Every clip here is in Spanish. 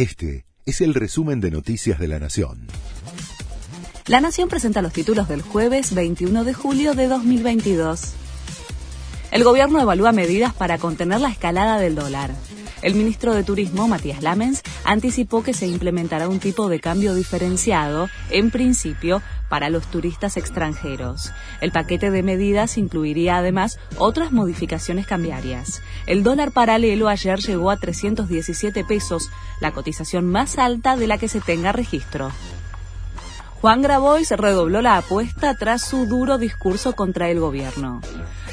Este es el resumen de Noticias de la Nación. La Nación presenta los títulos del jueves 21 de julio de 2022. El gobierno evalúa medidas para contener la escalada del dólar. El ministro de Turismo, Matías Lamens, anticipó que se implementará un tipo de cambio diferenciado, en principio, para los turistas extranjeros. El paquete de medidas incluiría además otras modificaciones cambiarias. El dólar paralelo ayer llegó a 317 pesos, la cotización más alta de la que se tenga registro. Juan Grabois redobló la apuesta tras su duro discurso contra el gobierno.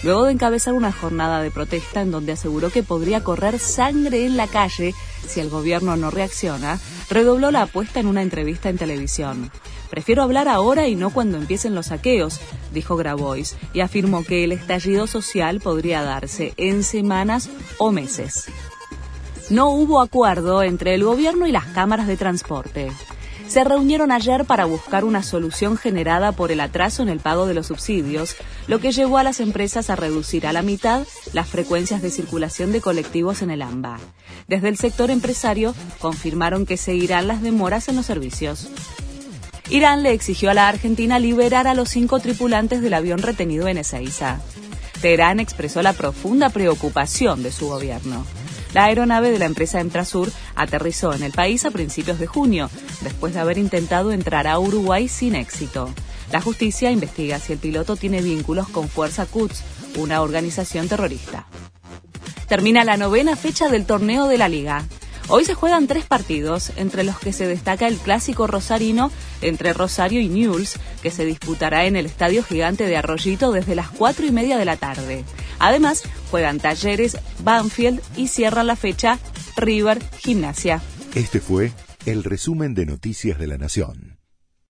Luego de encabezar una jornada de protesta en donde aseguró que podría correr sangre en la calle si el gobierno no reacciona, redobló la apuesta en una entrevista en televisión. Prefiero hablar ahora y no cuando empiecen los saqueos, dijo Grabois, y afirmó que el estallido social podría darse en semanas o meses. No hubo acuerdo entre el gobierno y las cámaras de transporte se reunieron ayer para buscar una solución generada por el atraso en el pago de los subsidios, lo que llevó a las empresas a reducir a la mitad las frecuencias de circulación de colectivos en el AMBA. Desde el sector empresario confirmaron que seguirán las demoras en los servicios. Irán le exigió a la Argentina liberar a los cinco tripulantes del avión retenido en Ezeiza. Teherán expresó la profunda preocupación de su gobierno. La aeronave de la empresa Entrasur aterrizó en el país a principios de junio, después de haber intentado entrar a Uruguay sin éxito. La justicia investiga si el piloto tiene vínculos con Fuerza Quds, una organización terrorista. Termina la novena fecha del torneo de la liga. Hoy se juegan tres partidos, entre los que se destaca el clásico rosarino entre Rosario y Newell's, que se disputará en el Estadio Gigante de Arroyito desde las cuatro y media de la tarde. Además, juegan Talleres, Banfield y cierran la fecha River Gimnasia. Este fue el resumen de Noticias de la Nación.